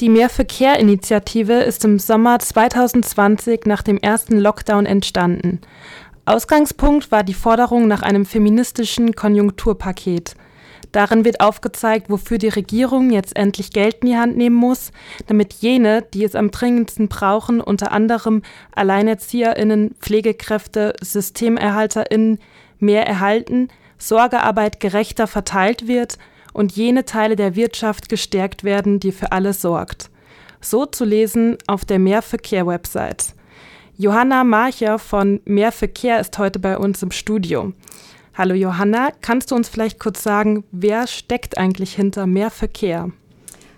Die Mehrverkehr-Initiative ist im Sommer 2020 nach dem ersten Lockdown entstanden. Ausgangspunkt war die Forderung nach einem feministischen Konjunkturpaket. Darin wird aufgezeigt, wofür die Regierung jetzt endlich Geld in die Hand nehmen muss, damit jene, die es am dringendsten brauchen, unter anderem Alleinerzieherinnen, Pflegekräfte, Systemerhalterinnen, mehr erhalten, Sorgearbeit gerechter verteilt wird und jene Teile der Wirtschaft gestärkt werden, die für alle sorgt. So zu lesen auf der Mehrverkehr-Website. Johanna Marcher von Mehrverkehr ist heute bei uns im Studio. Hallo Johanna, kannst du uns vielleicht kurz sagen, wer steckt eigentlich hinter Mehrverkehr?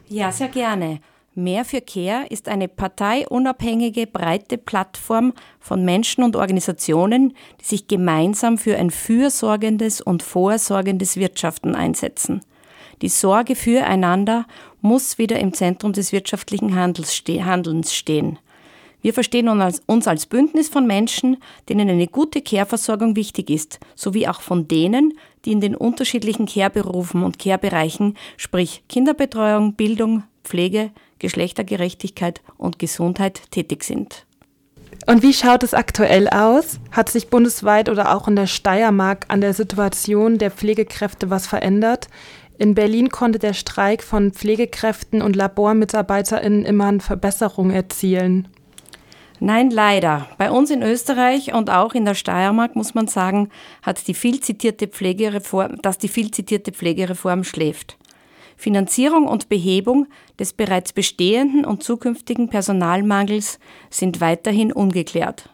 Ja, sehr gerne. Mehrverkehr ist eine parteiunabhängige, breite Plattform von Menschen und Organisationen, die sich gemeinsam für ein fürsorgendes und vorsorgendes Wirtschaften einsetzen. Die Sorge füreinander muss wieder im Zentrum des wirtschaftlichen Handelns stehen. Wir verstehen uns als Bündnis von Menschen, denen eine gute Care-Versorgung wichtig ist, sowie auch von denen, die in den unterschiedlichen Care-Berufen und Care-Bereichen, sprich Kinderbetreuung, Bildung, Pflege, Geschlechtergerechtigkeit und Gesundheit tätig sind. Und wie schaut es aktuell aus? Hat sich bundesweit oder auch in der Steiermark an der Situation der Pflegekräfte was verändert? In Berlin konnte der Streik von Pflegekräften und LabormitarbeiterInnen immerhin Verbesserungen erzielen. Nein, leider. Bei uns in Österreich und auch in der Steiermark muss man sagen, hat die viel zitierte Pflegereform, dass die viel zitierte Pflegereform schläft. Finanzierung und Behebung des bereits bestehenden und zukünftigen Personalmangels sind weiterhin ungeklärt.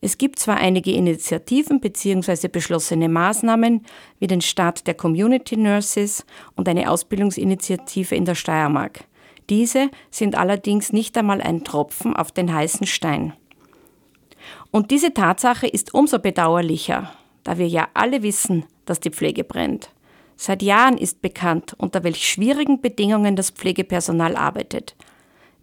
Es gibt zwar einige Initiativen bzw. beschlossene Maßnahmen wie den Start der Community Nurses und eine Ausbildungsinitiative in der Steiermark. Diese sind allerdings nicht einmal ein Tropfen auf den heißen Stein. Und diese Tatsache ist umso bedauerlicher, da wir ja alle wissen, dass die Pflege brennt. Seit Jahren ist bekannt, unter welch schwierigen Bedingungen das Pflegepersonal arbeitet,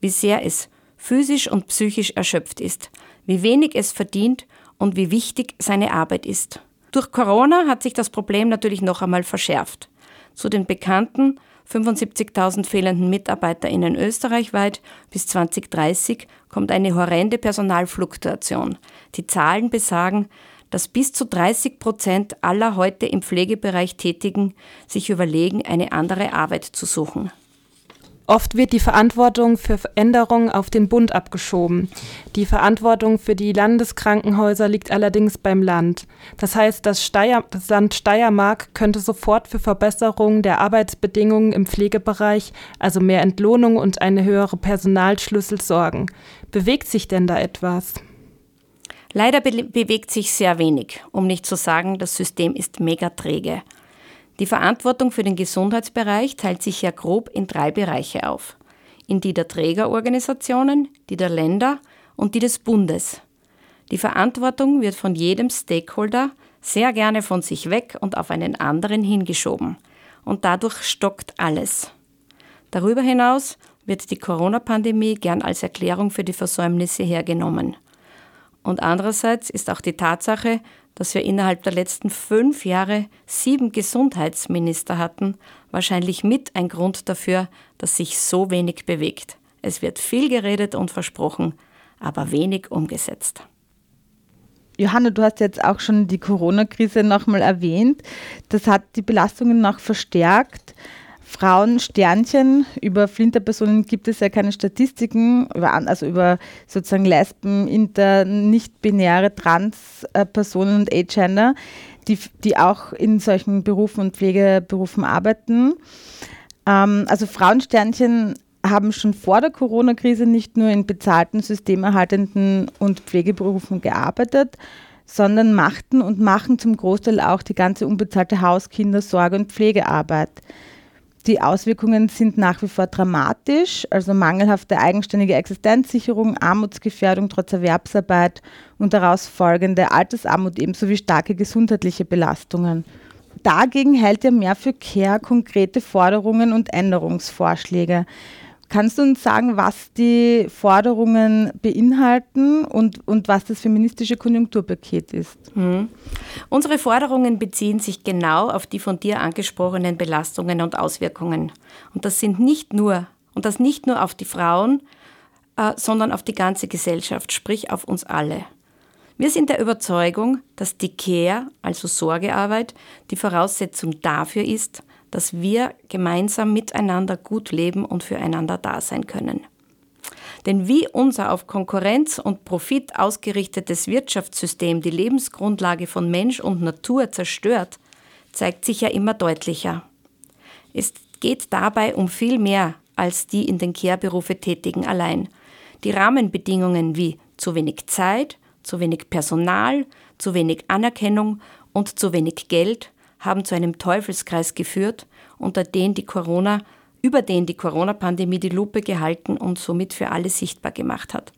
wie sehr es physisch und psychisch erschöpft ist, wie wenig es verdient und wie wichtig seine Arbeit ist. Durch Corona hat sich das Problem natürlich noch einmal verschärft. Zu den bekannten 75.000 fehlenden MitarbeiterInnen österreichweit bis 2030 kommt eine horrende Personalfluktuation. Die Zahlen besagen, dass bis zu 30 Prozent aller heute im Pflegebereich Tätigen sich überlegen, eine andere Arbeit zu suchen. Oft wird die Verantwortung für Veränderungen auf den Bund abgeschoben. Die Verantwortung für die Landeskrankenhäuser liegt allerdings beim Land. Das heißt, das, Steier, das Land Steiermark könnte sofort für Verbesserungen der Arbeitsbedingungen im Pflegebereich, also mehr Entlohnung und eine höhere Personalschlüssel sorgen. Bewegt sich denn da etwas? Leider be bewegt sich sehr wenig, um nicht zu sagen, das System ist mega träge. Die Verantwortung für den Gesundheitsbereich teilt sich ja grob in drei Bereiche auf. In die der Trägerorganisationen, die der Länder und die des Bundes. Die Verantwortung wird von jedem Stakeholder sehr gerne von sich weg und auf einen anderen hingeschoben. Und dadurch stockt alles. Darüber hinaus wird die Corona-Pandemie gern als Erklärung für die Versäumnisse hergenommen. Und andererseits ist auch die Tatsache, dass wir innerhalb der letzten fünf Jahre sieben Gesundheitsminister hatten, wahrscheinlich mit ein Grund dafür, dass sich so wenig bewegt. Es wird viel geredet und versprochen, aber wenig umgesetzt. Johanna, du hast jetzt auch schon die Corona-Krise nochmal erwähnt. Das hat die Belastungen noch verstärkt. Frauensternchen, über Flinterpersonen gibt es ja keine Statistiken, also über sozusagen Lesben, Inter, nicht-binäre Trans-Personen und Agender, die, die auch in solchen Berufen und Pflegeberufen arbeiten. Ähm, also Frauensternchen haben schon vor der Corona-Krise nicht nur in bezahlten, systemerhaltenden und Pflegeberufen gearbeitet, sondern machten und machen zum Großteil auch die ganze unbezahlte Haus-, Kinder-, Sorge- und Pflegearbeit. Die Auswirkungen sind nach wie vor dramatisch, also mangelhafte eigenständige Existenzsicherung, Armutsgefährdung trotz Erwerbsarbeit und daraus folgende Altersarmut ebenso wie starke gesundheitliche Belastungen. Dagegen hält ja mehr für Care konkrete Forderungen und Änderungsvorschläge. Kannst du uns sagen, was die Forderungen beinhalten und, und was das feministische Konjunkturpaket ist? Mhm. Unsere Forderungen beziehen sich genau auf die von dir angesprochenen Belastungen und Auswirkungen. Und das sind nicht nur Und das nicht nur auf die Frauen, äh, sondern auf die ganze Gesellschaft, sprich auf uns alle. Wir sind der Überzeugung, dass die Care, also Sorgearbeit, die Voraussetzung dafür ist, dass wir gemeinsam miteinander gut leben und füreinander da sein können. Denn wie unser auf Konkurrenz und Profit ausgerichtetes Wirtschaftssystem die Lebensgrundlage von Mensch und Natur zerstört, zeigt sich ja immer deutlicher. Es geht dabei um viel mehr als die in den Care-Berufe Tätigen allein. Die Rahmenbedingungen wie zu wenig Zeit, zu wenig Personal, zu wenig Anerkennung und zu wenig Geld haben zu einem Teufelskreis geführt, unter den die Corona, über den die Corona-Pandemie die Lupe gehalten und somit für alle sichtbar gemacht hat.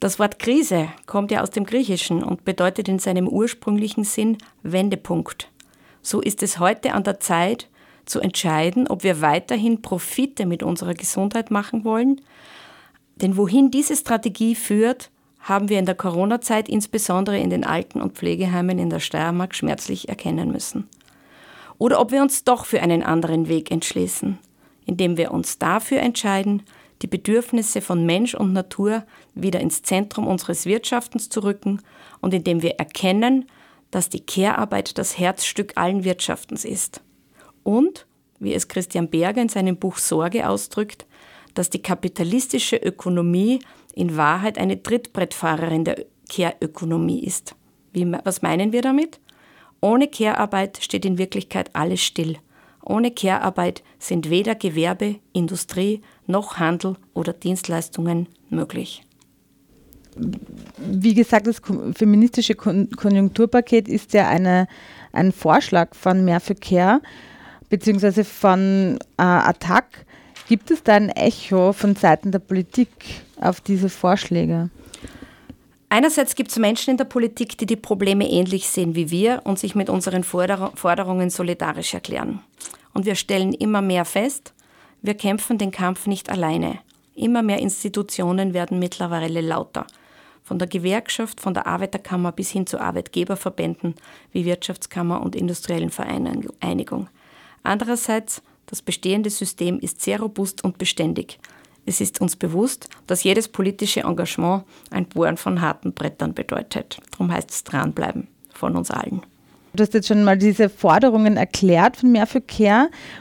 Das Wort Krise kommt ja aus dem Griechischen und bedeutet in seinem ursprünglichen Sinn Wendepunkt. So ist es heute an der Zeit zu entscheiden, ob wir weiterhin Profite mit unserer Gesundheit machen wollen. Denn wohin diese Strategie führt, haben wir in der Corona-Zeit insbesondere in den Alten- und Pflegeheimen in der Steiermark schmerzlich erkennen müssen. Oder ob wir uns doch für einen anderen Weg entschließen, indem wir uns dafür entscheiden, die Bedürfnisse von Mensch und Natur wieder ins Zentrum unseres Wirtschaftens zu rücken und indem wir erkennen, dass die Care-Arbeit das Herzstück allen Wirtschaftens ist. Und, wie es Christian Berger in seinem Buch Sorge ausdrückt, dass die kapitalistische Ökonomie in Wahrheit eine Trittbrettfahrerin der Care-Ökonomie ist. Wie, was meinen wir damit? Ohne Care-Arbeit steht in Wirklichkeit alles still. Ohne Care-Arbeit sind weder Gewerbe, Industrie noch Handel oder Dienstleistungen möglich. Wie gesagt, das feministische Konjunkturpaket ist ja eine, ein Vorschlag von Mehr für Care beziehungsweise von äh, Attac. Gibt es da ein Echo von Seiten der Politik auf diese Vorschläge? Einerseits gibt es Menschen in der Politik, die die Probleme ähnlich sehen wie wir und sich mit unseren Forderungen solidarisch erklären. Und wir stellen immer mehr fest, wir kämpfen den Kampf nicht alleine. Immer mehr Institutionen werden mittlerweile lauter. Von der Gewerkschaft, von der Arbeiterkammer bis hin zu Arbeitgeberverbänden wie Wirtschaftskammer und Industriellen Vereinigung. Andererseits das bestehende System ist sehr robust und beständig. Es ist uns bewusst, dass jedes politische Engagement ein Bohren von harten Brettern bedeutet. Darum heißt es dranbleiben von uns allen. Du hast jetzt schon mal diese Forderungen erklärt von Mehr für.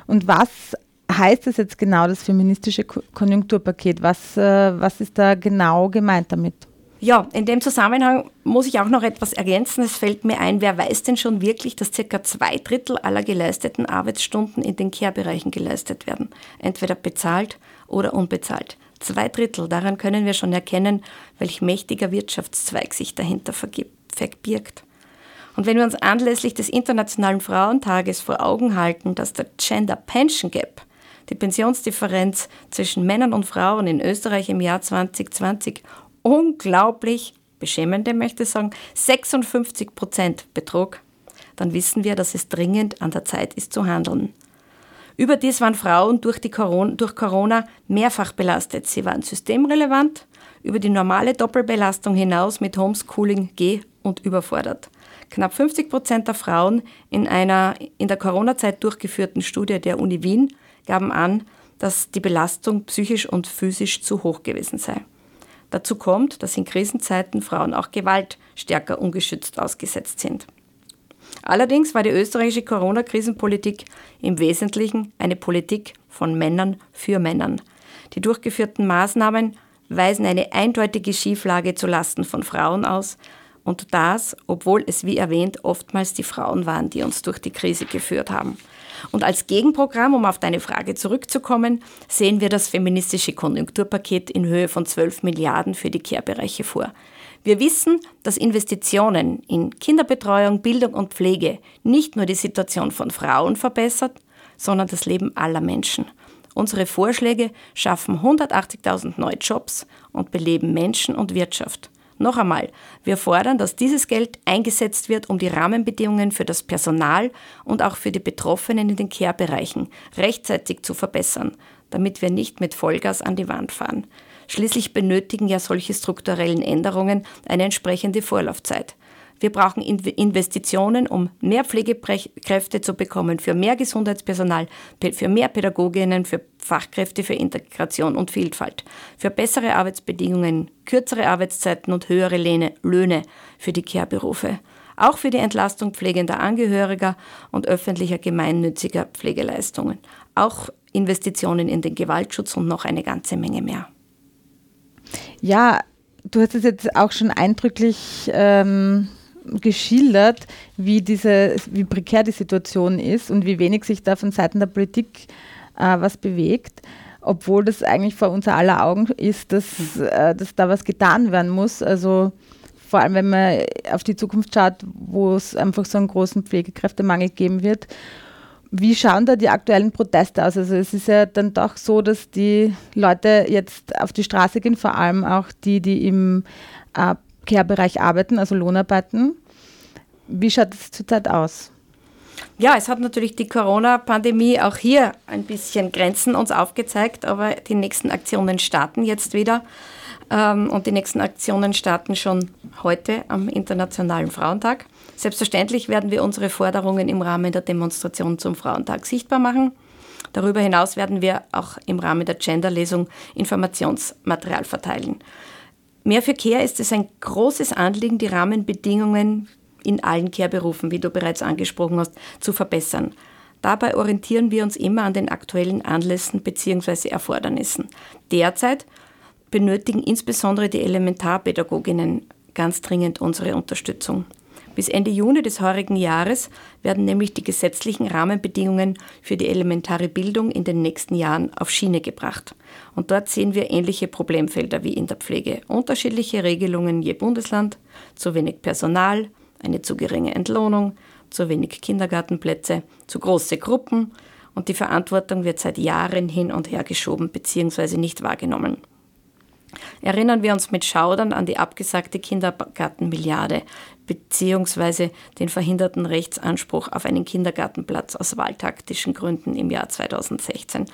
Und was heißt das jetzt genau, das feministische Konjunkturpaket? Was, äh, was ist da genau gemeint damit? Ja, in dem Zusammenhang muss ich auch noch etwas ergänzen. Es fällt mir ein, wer weiß denn schon wirklich, dass circa zwei Drittel aller geleisteten Arbeitsstunden in den Care-Bereichen geleistet werden? Entweder bezahlt oder unbezahlt. Zwei Drittel, daran können wir schon erkennen, welch mächtiger Wirtschaftszweig sich dahinter verbirgt. Und wenn wir uns anlässlich des Internationalen Frauentages vor Augen halten, dass der Gender Pension Gap, die Pensionsdifferenz zwischen Männern und Frauen in Österreich im Jahr 2020 unglaublich beschämende, möchte ich sagen, 56 Prozent betrug, dann wissen wir, dass es dringend an der Zeit ist zu handeln. Überdies waren Frauen durch, Corona, durch Corona mehrfach belastet. Sie waren systemrelevant, über die normale Doppelbelastung hinaus mit Homeschooling geh- und überfordert. Knapp 50 Prozent der Frauen in einer in der Corona-Zeit durchgeführten Studie der Uni Wien gaben an, dass die Belastung psychisch und physisch zu hoch gewesen sei. Dazu kommt, dass in Krisenzeiten Frauen auch Gewalt stärker ungeschützt ausgesetzt sind. Allerdings war die österreichische Corona-Krisenpolitik im Wesentlichen eine Politik von Männern für Männern. Die durchgeführten Maßnahmen weisen eine eindeutige Schieflage zu Lasten von Frauen aus, und das, obwohl es, wie erwähnt, oftmals die Frauen waren, die uns durch die Krise geführt haben. Und als Gegenprogramm, um auf deine Frage zurückzukommen, sehen wir das feministische Konjunkturpaket in Höhe von 12 Milliarden für die Care-Bereiche vor. Wir wissen, dass Investitionen in Kinderbetreuung, Bildung und Pflege nicht nur die Situation von Frauen verbessert, sondern das Leben aller Menschen. Unsere Vorschläge schaffen 180.000 neue Jobs und beleben Menschen und Wirtschaft. Noch einmal, wir fordern, dass dieses Geld eingesetzt wird, um die Rahmenbedingungen für das Personal und auch für die Betroffenen in den Care-Bereichen rechtzeitig zu verbessern, damit wir nicht mit Vollgas an die Wand fahren. Schließlich benötigen ja solche strukturellen Änderungen eine entsprechende Vorlaufzeit. Wir brauchen Investitionen, um mehr Pflegekräfte zu bekommen, für mehr Gesundheitspersonal, für mehr Pädagoginnen, für Fachkräfte für Integration und Vielfalt, für bessere Arbeitsbedingungen, kürzere Arbeitszeiten und höhere Löhne für die Care-Berufe. Auch für die Entlastung pflegender Angehöriger und öffentlicher gemeinnütziger Pflegeleistungen. Auch Investitionen in den Gewaltschutz und noch eine ganze Menge mehr. Ja, du hast es jetzt auch schon eindrücklich ähm, geschildert, wie, diese, wie prekär die Situation ist und wie wenig sich da von Seiten der Politik äh, was bewegt, obwohl das eigentlich vor unser aller Augen ist, dass, äh, dass da was getan werden muss. Also vor allem, wenn man auf die Zukunft schaut, wo es einfach so einen großen Pflegekräftemangel geben wird. Wie schauen da die aktuellen Proteste aus? Also es ist ja dann doch so, dass die Leute jetzt auf die Straße gehen, vor allem auch die, die im äh, Care-Bereich arbeiten, also Lohnarbeiten. Wie schaut es zurzeit aus? Ja, es hat natürlich die Corona-Pandemie auch hier ein bisschen Grenzen uns aufgezeigt, aber die nächsten Aktionen starten jetzt wieder. Ähm, und die nächsten Aktionen starten schon heute am Internationalen Frauentag. Selbstverständlich werden wir unsere Forderungen im Rahmen der Demonstration zum Frauentag sichtbar machen. Darüber hinaus werden wir auch im Rahmen der Gender-Lesung Informationsmaterial verteilen. Mehr für Care ist es ein großes Anliegen, die Rahmenbedingungen in allen Care-Berufen, wie du bereits angesprochen hast, zu verbessern. Dabei orientieren wir uns immer an den aktuellen Anlässen bzw. Erfordernissen. Derzeit benötigen insbesondere die Elementarpädagoginnen ganz dringend unsere Unterstützung. Bis Ende Juni des heurigen Jahres werden nämlich die gesetzlichen Rahmenbedingungen für die elementare Bildung in den nächsten Jahren auf Schiene gebracht. Und dort sehen wir ähnliche Problemfelder wie in der Pflege. Unterschiedliche Regelungen je Bundesland, zu wenig Personal, eine zu geringe Entlohnung, zu wenig Kindergartenplätze, zu große Gruppen und die Verantwortung wird seit Jahren hin und her geschoben bzw. nicht wahrgenommen. Erinnern wir uns mit Schaudern an die abgesagte Kindergartenmilliarde beziehungsweise den verhinderten Rechtsanspruch auf einen Kindergartenplatz aus wahltaktischen Gründen im Jahr 2016.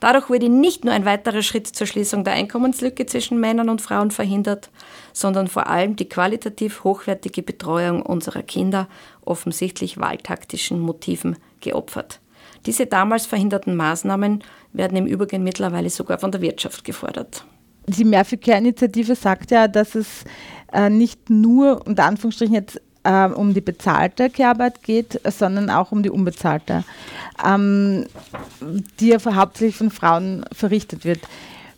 Dadurch wurde nicht nur ein weiterer Schritt zur Schließung der Einkommenslücke zwischen Männern und Frauen verhindert, sondern vor allem die qualitativ hochwertige Betreuung unserer Kinder offensichtlich wahltaktischen Motiven geopfert. Diese damals verhinderten Maßnahmen werden im Übrigen mittlerweile sogar von der Wirtschaft gefordert. Die Mehrverkehr-Initiative sagt ja, dass es äh, nicht nur unter Anführungsstrichen jetzt äh, um die bezahlte Kehrarbeit geht, sondern auch um die unbezahlte, ähm, die ja hauptsächlich von Frauen verrichtet wird.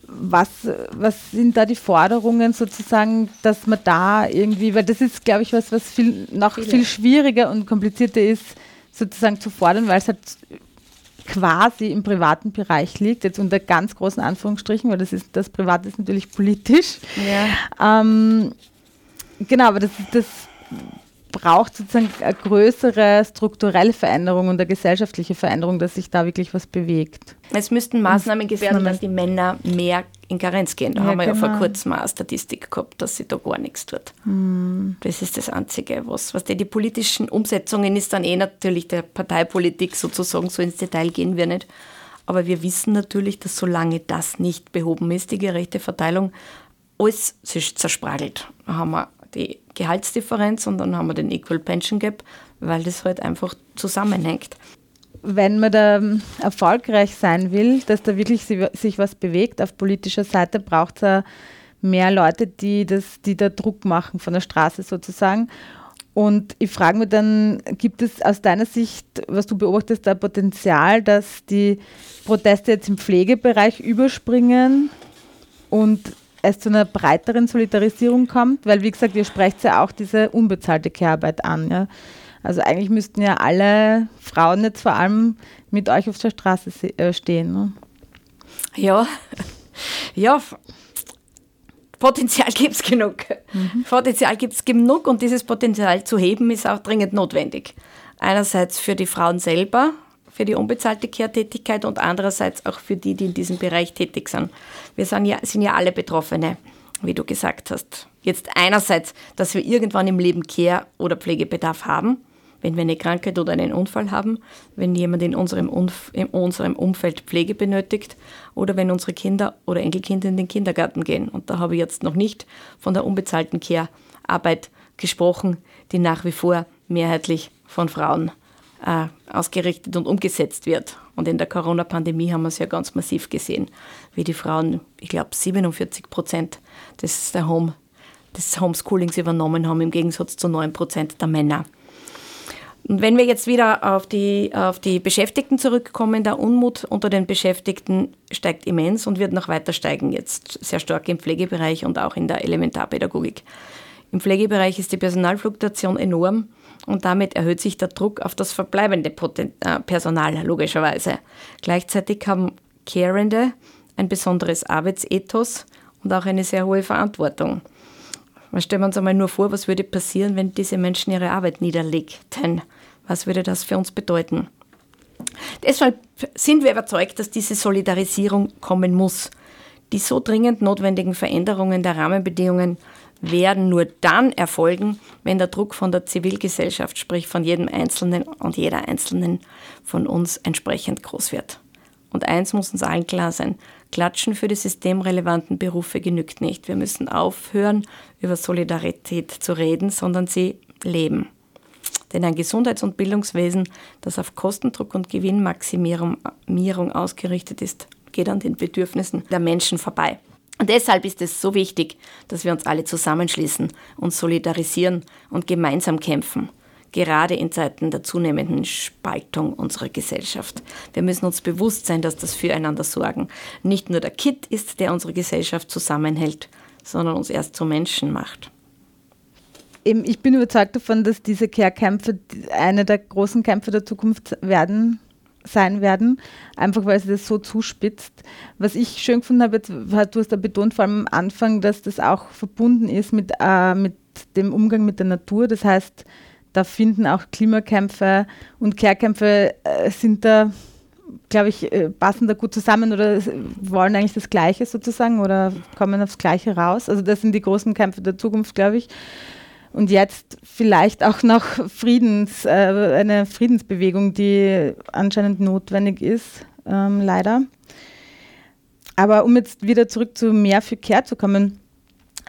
Was, was sind da die Forderungen sozusagen, dass man da irgendwie, weil das ist, glaube ich, was, was viel, noch Viele. viel schwieriger und komplizierter ist, sozusagen zu fordern, weil es halt quasi im privaten Bereich liegt, jetzt unter ganz großen Anführungsstrichen, weil das ist das Private ist natürlich politisch. Ja. Ähm, genau, aber das, das braucht sozusagen eine größere strukturelle Veränderung und eine gesellschaftliche Veränderung, dass sich da wirklich was bewegt. Es müssten Maßnahmen werden, dass die Männer mehr in Karenz gehen. Da ja, haben wir genau. ja vor kurzem mal eine Statistik gehabt, dass sie da gar nichts tut. Hm. Das ist das Einzige, was, was die, die politischen Umsetzungen ist dann eh natürlich der Parteipolitik sozusagen, so ins Detail gehen wir nicht. Aber wir wissen natürlich, dass solange das nicht behoben ist, die gerechte Verteilung, alles sich zerspragelt. Da haben wir die Gehaltsdifferenz und dann haben wir den Equal Pension Gap, weil das halt einfach zusammenhängt. Wenn man da erfolgreich sein will, dass da wirklich sich was bewegt auf politischer Seite, braucht es mehr Leute, die, das, die da Druck machen von der Straße sozusagen. Und ich frage mich dann, gibt es aus deiner Sicht, was du beobachtest, da Potenzial, dass die Proteste jetzt im Pflegebereich überspringen und es zu einer breiteren Solidarisierung kommt, weil wie gesagt, ihr sprecht ja auch diese unbezahlte Kehrarbeit an. Ja? Also eigentlich müssten ja alle Frauen jetzt vor allem mit euch auf der Straße äh, stehen. Ne? Ja, ja, Potenzial gibt es genug. Mhm. Potenzial gibt es genug und dieses Potenzial zu heben ist auch dringend notwendig. Einerseits für die Frauen selber, für die unbezahlte Kehrtätigkeit und andererseits auch für die, die in diesem Bereich tätig sind. Wir sind ja, sind ja alle Betroffene, wie du gesagt hast. Jetzt einerseits, dass wir irgendwann im Leben Care- oder Pflegebedarf haben, wenn wir eine Krankheit oder einen Unfall haben, wenn jemand in unserem, Umf in unserem Umfeld Pflege benötigt oder wenn unsere Kinder oder Enkelkinder in den Kindergarten gehen. Und da habe ich jetzt noch nicht von der unbezahlten Care-Arbeit gesprochen, die nach wie vor mehrheitlich von Frauen äh, ausgerichtet und umgesetzt wird. Und in der Corona-Pandemie haben wir es ja ganz massiv gesehen, wie die Frauen, ich glaube 47 Prozent des, Home, des Homeschoolings übernommen haben, im Gegensatz zu 9 Prozent der Männer. Und wenn wir jetzt wieder auf die, auf die Beschäftigten zurückkommen, der Unmut unter den Beschäftigten steigt immens und wird noch weiter steigen, jetzt sehr stark im Pflegebereich und auch in der Elementarpädagogik. Im Pflegebereich ist die Personalfluktuation enorm und damit erhöht sich der Druck auf das verbleibende Poten äh, Personal logischerweise. Gleichzeitig haben Carende ein besonderes Arbeitsethos und auch eine sehr hohe Verantwortung. Stellen wir uns einmal nur vor, was würde passieren, wenn diese Menschen ihre Arbeit niederlegten. Was würde das für uns bedeuten? Deshalb sind wir überzeugt, dass diese Solidarisierung kommen muss. Die so dringend notwendigen Veränderungen der Rahmenbedingungen werden nur dann erfolgen, wenn der Druck von der Zivilgesellschaft, sprich von jedem Einzelnen und jeder Einzelnen von uns entsprechend groß wird. Und eins muss uns allen klar sein, Klatschen für die systemrelevanten Berufe genügt nicht. Wir müssen aufhören, über Solidarität zu reden, sondern sie leben. Denn ein Gesundheits- und Bildungswesen, das auf Kostendruck und Gewinnmaximierung ausgerichtet ist, geht an den Bedürfnissen der Menschen vorbei. Und deshalb ist es so wichtig, dass wir uns alle zusammenschließen, uns solidarisieren und gemeinsam kämpfen, gerade in Zeiten der zunehmenden Spaltung unserer Gesellschaft. Wir müssen uns bewusst sein, dass das Füreinander sorgen nicht nur der Kit ist, der unsere Gesellschaft zusammenhält, sondern uns erst zu Menschen macht eben, ich bin überzeugt davon, dass diese Care-Kämpfe eine der großen Kämpfe der Zukunft werden sein werden, einfach weil sie das so zuspitzt. Was ich schön gefunden habe, du hast da betont vor allem am Anfang, dass das auch verbunden ist mit, äh, mit dem Umgang mit der Natur. Das heißt, da finden auch Klimakämpfe und Care-Kämpfe äh, sind da, glaube ich, äh, passen da gut zusammen oder wollen eigentlich das Gleiche sozusagen oder kommen aufs Gleiche raus. Also das sind die großen Kämpfe der Zukunft, glaube ich und jetzt vielleicht auch noch Friedens, äh, eine Friedensbewegung, die anscheinend notwendig ist, ähm, leider. Aber um jetzt wieder zurück zu Mehr für Care zu kommen,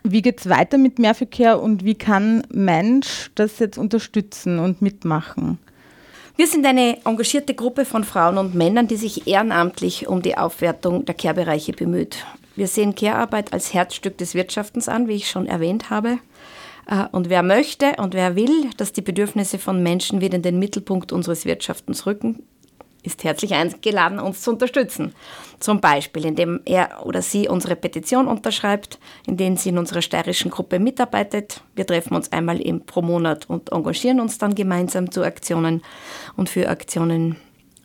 wie geht es weiter mit Mehr für Care und wie kann Mensch das jetzt unterstützen und mitmachen? Wir sind eine engagierte Gruppe von Frauen und Männern, die sich ehrenamtlich um die Aufwertung der Care-Bereiche bemüht. Wir sehen Care-Arbeit als Herzstück des Wirtschaftens an, wie ich schon erwähnt habe. Äh, und wer möchte und wer will, dass die Bedürfnisse von Menschen wieder in den Mittelpunkt unseres Wirtschaftens rücken, ist herzlich eingeladen, uns zu unterstützen. Zum Beispiel, indem er oder sie unsere Petition unterschreibt, indem sie in unserer steirischen Gruppe mitarbeitet. Wir treffen uns einmal im, pro Monat und engagieren uns dann gemeinsam zu Aktionen und für Aktionen.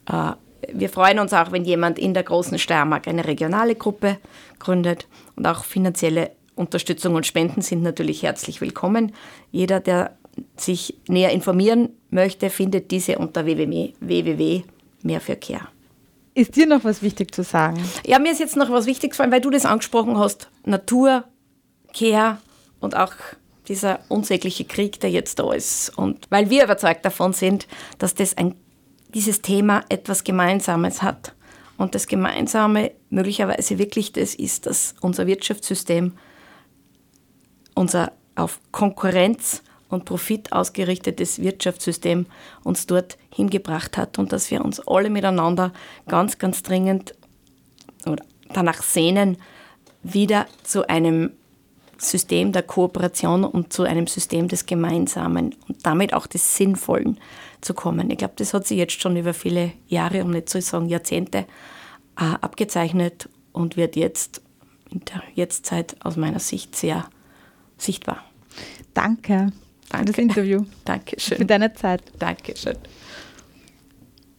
Äh, wir freuen uns auch, wenn jemand in der großen Steiermark eine regionale Gruppe gründet und auch finanzielle Unterstützung und Spenden sind natürlich herzlich willkommen. Jeder, der sich näher informieren möchte, findet diese unter www.mehrfürcare. Ist dir noch was wichtig zu sagen? Ja, mir ist jetzt noch was wichtig gefallen, weil du das angesprochen hast. Natur, Care und auch dieser unsägliche Krieg, der jetzt da ist. Und weil wir überzeugt davon sind, dass das ein, dieses Thema etwas Gemeinsames hat. Und das Gemeinsame möglicherweise wirklich das ist, dass unser Wirtschaftssystem unser auf Konkurrenz und Profit ausgerichtetes Wirtschaftssystem uns dort hingebracht hat und dass wir uns alle miteinander ganz, ganz dringend danach sehnen, wieder zu einem System der Kooperation und zu einem System des Gemeinsamen und damit auch des Sinnvollen zu kommen. Ich glaube, das hat sich jetzt schon über viele Jahre, um nicht zu sagen Jahrzehnte, äh, abgezeichnet und wird jetzt in der Jetztzeit aus meiner Sicht sehr sichtbar. Danke, Danke. für das Interview. Dankeschön. Für deine Zeit. Dankeschön.